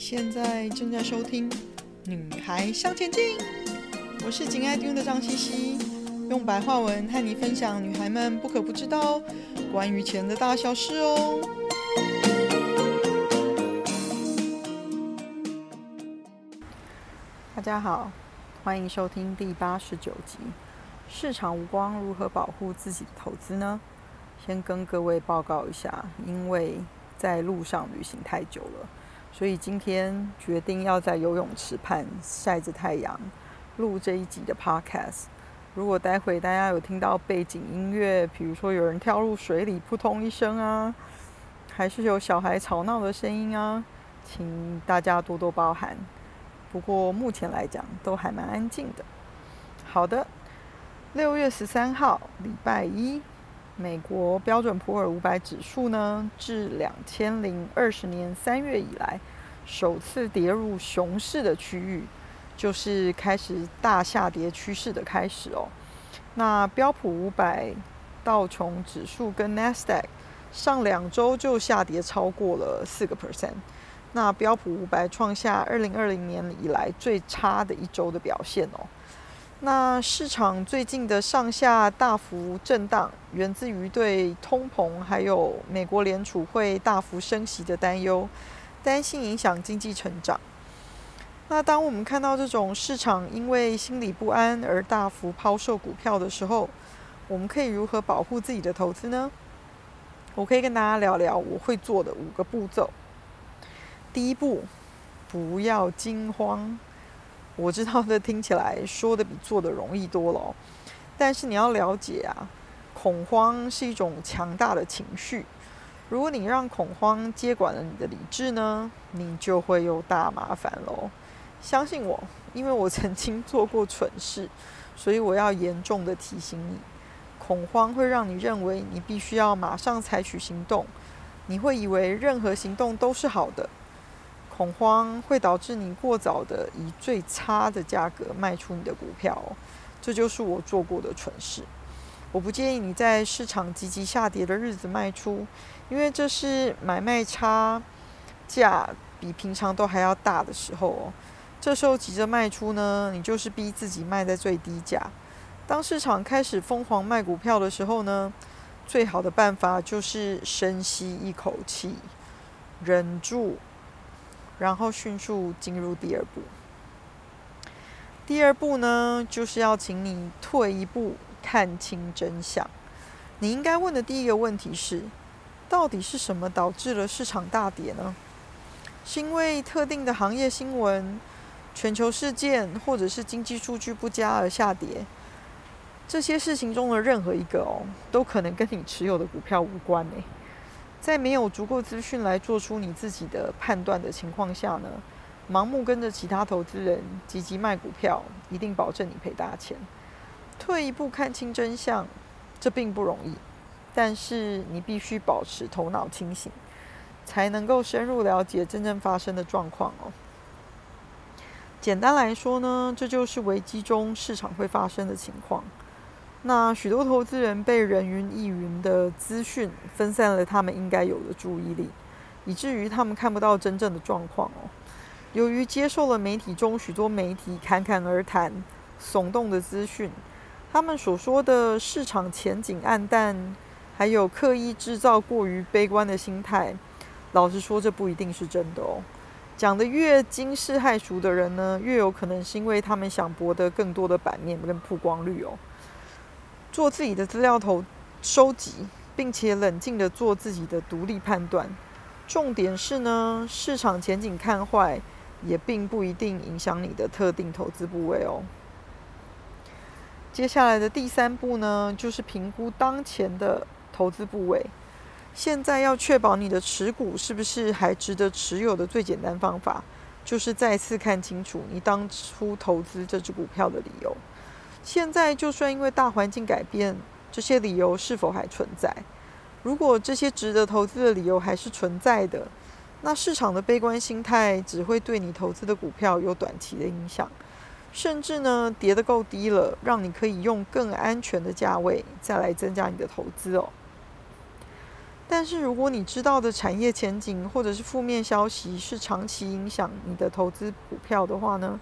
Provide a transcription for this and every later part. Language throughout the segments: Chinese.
现在正在收听《女孩向前进》，我是紧爱听的张茜茜，用白话文和你分享女孩们不可不知道关于钱的大小事哦。大家好，欢迎收听第八十九集。市场无光，如何保护自己的投资呢？先跟各位报告一下，因为在路上旅行太久了。所以今天决定要在游泳池畔晒着太阳录这一集的 podcast。如果待会大家有听到背景音乐，比如说有人跳入水里扑通一声啊，还是有小孩吵闹的声音啊，请大家多多包涵。不过目前来讲都还蛮安静的。好的，六月十三号礼拜一，美国标准普尔五百指数呢，自两千零二十年三月以来，首次跌入熊市的区域，就是开始大下跌趋势的开始哦。那标普五百、道琼指数跟 NASDAQ 上两周就下跌超过了四个 percent，那标普五百创下二零二零年以来最差的一周的表现哦。那市场最近的上下大幅震荡，源自于对通膨还有美国联储会大幅升息的担忧，担心影响经济成长。那当我们看到这种市场因为心理不安而大幅抛售股票的时候，我们可以如何保护自己的投资呢？我可以跟大家聊聊我会做的五个步骤。第一步，不要惊慌。我知道这听起来说的比做的容易多了，但是你要了解啊，恐慌是一种强大的情绪。如果你让恐慌接管了你的理智呢，你就会有大麻烦喽。相信我，因为我曾经做过蠢事，所以我要严重的提醒你：恐慌会让你认为你必须要马上采取行动，你会以为任何行动都是好的。恐慌会导致你过早的以最差的价格卖出你的股票，这就是我做过的蠢事。我不建议你在市场积极下跌的日子卖出，因为这是买卖差价比平常都还要大的时候哦。这时候急着卖出呢，你就是逼自己卖在最低价。当市场开始疯狂卖股票的时候呢，最好的办法就是深吸一口气，忍住。然后迅速进入第二步。第二步呢，就是要请你退一步，看清真相。你应该问的第一个问题是：到底是什么导致了市场大跌呢？是因为特定的行业新闻、全球事件，或者是经济数据不佳而下跌？这些事情中的任何一个哦，都可能跟你持有的股票无关呢。在没有足够资讯来做出你自己的判断的情况下呢，盲目跟着其他投资人积极卖股票，一定保证你赔大钱。退一步看清真相，这并不容易，但是你必须保持头脑清醒，才能够深入了解真正发生的状况哦。简单来说呢，这就是危机中市场会发生的情况。那许多投资人被人云亦云的资讯分散了他们应该有的注意力，以至于他们看不到真正的状况哦。由于接受了媒体中许多媒体侃侃而谈、耸动的资讯，他们所说的市场前景黯淡，还有刻意制造过于悲观的心态，老实说，这不一定是真的哦。讲得越惊世骇俗的人呢，越有可能是因为他们想博得更多的版面跟曝光率哦。做自己的资料投收集，并且冷静地做自己的独立判断。重点是呢，市场前景看坏，也并不一定影响你的特定投资部位哦。接下来的第三步呢，就是评估当前的投资部位。现在要确保你的持股是不是还值得持有的最简单方法，就是再次看清楚你当初投资这只股票的理由。现在就算因为大环境改变，这些理由是否还存在？如果这些值得投资的理由还是存在的，那市场的悲观心态只会对你投资的股票有短期的影响，甚至呢，跌得够低了，让你可以用更安全的价位再来增加你的投资哦。但是如果你知道的产业前景或者是负面消息是长期影响你的投资股票的话呢，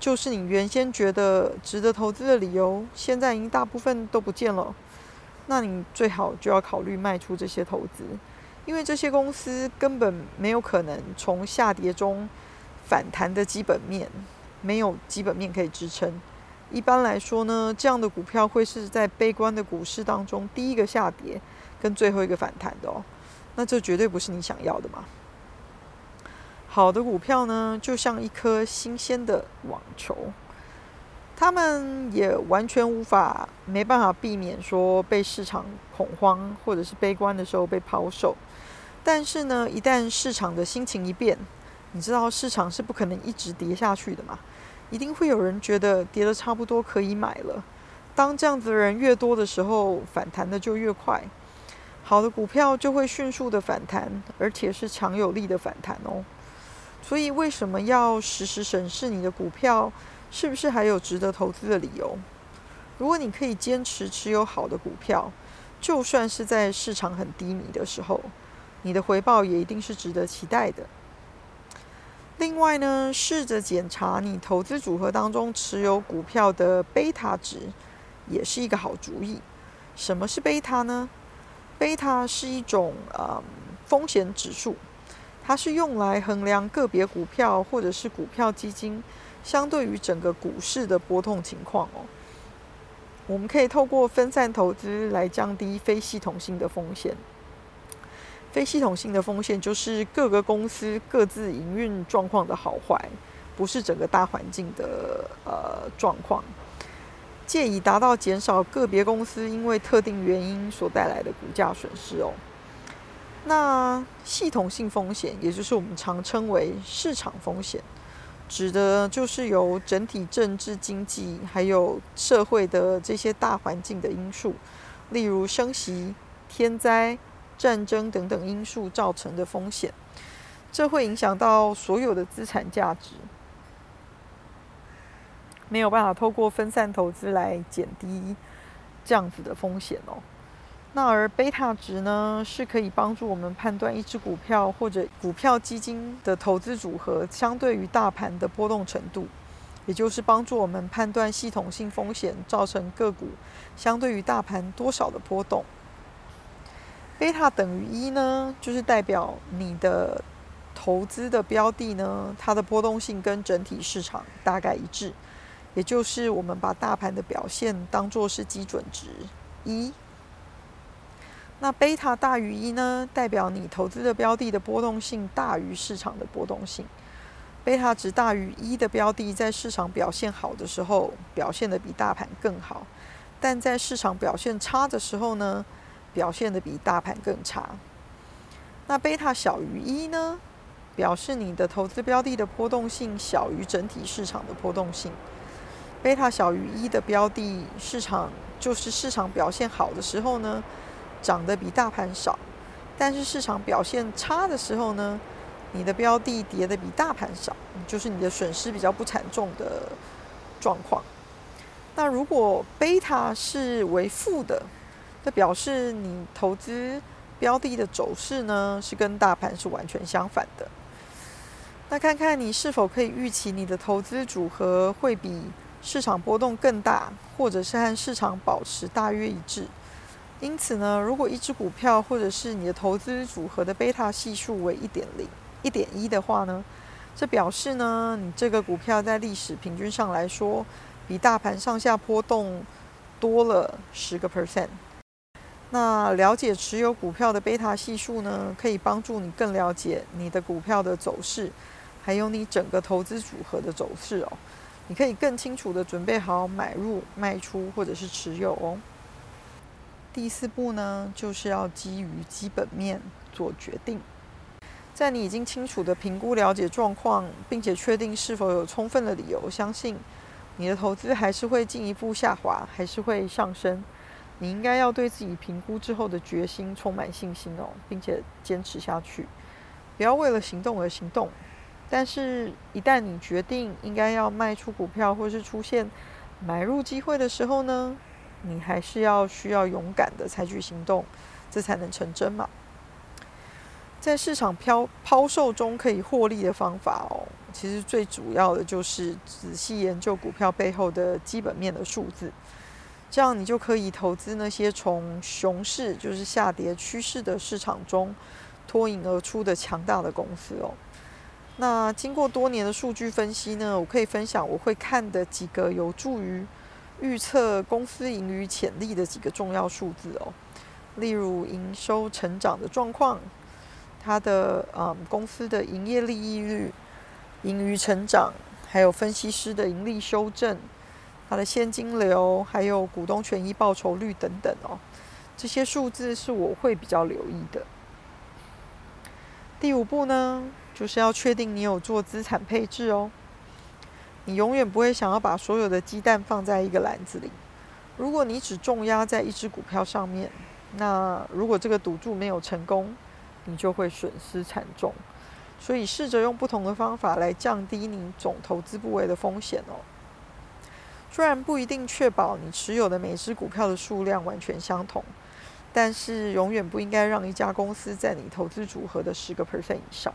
就是你原先觉得值得投资的理由，现在已经大部分都不见了。那你最好就要考虑卖出这些投资，因为这些公司根本没有可能从下跌中反弹的基本面，没有基本面可以支撑。一般来说呢，这样的股票会是在悲观的股市当中第一个下跌，跟最后一个反弹的哦。那这绝对不是你想要的嘛。好的股票呢，就像一颗新鲜的网球。他们也完全无法、没办法避免说被市场恐慌或者是悲观的时候被抛售。但是呢，一旦市场的心情一变，你知道市场是不可能一直跌下去的嘛，一定会有人觉得跌得差不多可以买了。当这样子的人越多的时候，反弹的就越快，好的股票就会迅速的反弹，而且是强有力的反弹哦。所以为什么要时时审视你的股票？是不是还有值得投资的理由？如果你可以坚持持有好的股票，就算是在市场很低迷的时候，你的回报也一定是值得期待的。另外呢，试着检查你投资组合当中持有股票的贝塔值，也是一个好主意。什么是贝塔呢？贝塔是一种呃风险指数，它是用来衡量个别股票或者是股票基金。相对于整个股市的波动情况哦，我们可以透过分散投资来降低非系统性的风险。非系统性的风险就是各个公司各自营运状况的好坏，不是整个大环境的呃状况，借以达到减少个别公司因为特定原因所带来的股价损失哦。那系统性风险，也就是我们常称为市场风险。指的就是由整体政治、经济还有社会的这些大环境的因素，例如升息、天灾、战争等等因素造成的风险，这会影响到所有的资产价值，没有办法透过分散投资来减低这样子的风险哦。那而贝塔值呢，是可以帮助我们判断一只股票或者股票基金的投资组合相对于大盘的波动程度，也就是帮助我们判断系统性风险造成个股相对于大盘多少的波动。贝塔等于一呢，就是代表你的投资的标的呢，它的波动性跟整体市场大概一致，也就是我们把大盘的表现当作是基准值一。那贝塔大于一呢，代表你投资的标的的波动性大于市场的波动性。贝塔值大于一的标的，在市场表现好的时候，表现得比大盘更好；但在市场表现差的时候呢，表现得比大盘更差。那贝塔小于一呢，表示你的投资标的的波动性小于整体市场的波动性。贝塔小于一的标的，市场就是市场表现好的时候呢，涨得比大盘少，但是市场表现差的时候呢，你的标的跌得比大盘少，就是你的损失比较不惨重的状况。那如果贝塔是为负的，那表示你投资标的的走势呢，是跟大盘是完全相反的。那看看你是否可以预期你的投资组合会比市场波动更大，或者是和市场保持大约一致。因此呢，如果一只股票或者是你的投资组合的贝塔系数为一点零、一点一的话呢，这表示呢，你这个股票在历史平均上来说，比大盘上下波动多了十个 percent。那了解持有股票的贝塔系数呢，可以帮助你更了解你的股票的走势，还有你整个投资组合的走势哦。你可以更清楚地准备好买入、卖出或者是持有哦。第四步呢，就是要基于基本面做决定。在你已经清楚地评估了解状况，并且确定是否有充分的理由相信你的投资还是会进一步下滑，还是会上升，你应该要对自己评估之后的决心充满信心哦，并且坚持下去，不要为了行动而行动。但是，一旦你决定应该要卖出股票，或是出现买入机会的时候呢，你还是要需要勇敢的采取行动，这才能成真嘛。在市场抛抛售中可以获利的方法哦，其实最主要的就是仔细研究股票背后的基本面的数字，这样你就可以投资那些从熊市，就是下跌趋势的市场中脱颖而出的强大的公司哦。那经过多年的数据分析呢，我可以分享我会看的几个有助于预测公司盈余潜力的几个重要数字哦，例如营收成长的状况，它的嗯公司的营业利益率、盈余成长，还有分析师的盈利修正，它的现金流，还有股东权益报酬率等等哦，这些数字是我会比较留意的。第五步呢，就是要确定你有做资产配置哦。你永远不会想要把所有的鸡蛋放在一个篮子里。如果你只重压在一只股票上面，那如果这个赌注没有成功，你就会损失惨重。所以试着用不同的方法来降低你总投资部位的风险哦。虽然不一定确保你持有的每只股票的数量完全相同。但是永远不应该让一家公司在你投资组合的十个 percent 以上。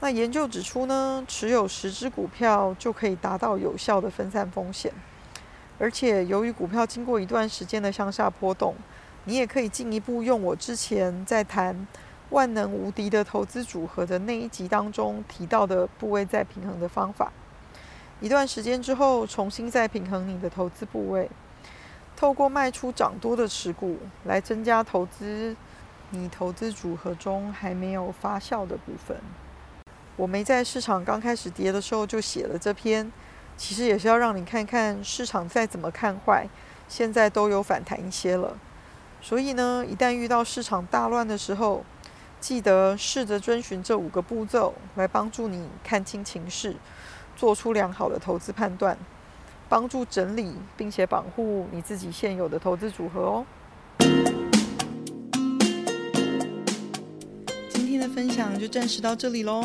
那研究指出呢，持有十只股票就可以达到有效的分散风险。而且由于股票经过一段时间的向下波动，你也可以进一步用我之前在谈万能无敌的投资组合的那一集当中提到的部位再平衡的方法。一段时间之后，重新再平衡你的投资部位。透过卖出涨多的持股来增加投资，你投资组合中还没有发酵的部分。我没在市场刚开始跌的时候就写了这篇，其实也是要让你看看市场再怎么看坏，现在都有反弹一些了。所以呢，一旦遇到市场大乱的时候，记得试着遵循这五个步骤来帮助你看清情势，做出良好的投资判断。帮助整理并且保护你自己现有的投资组合哦。今天的分享就暂时到这里喽，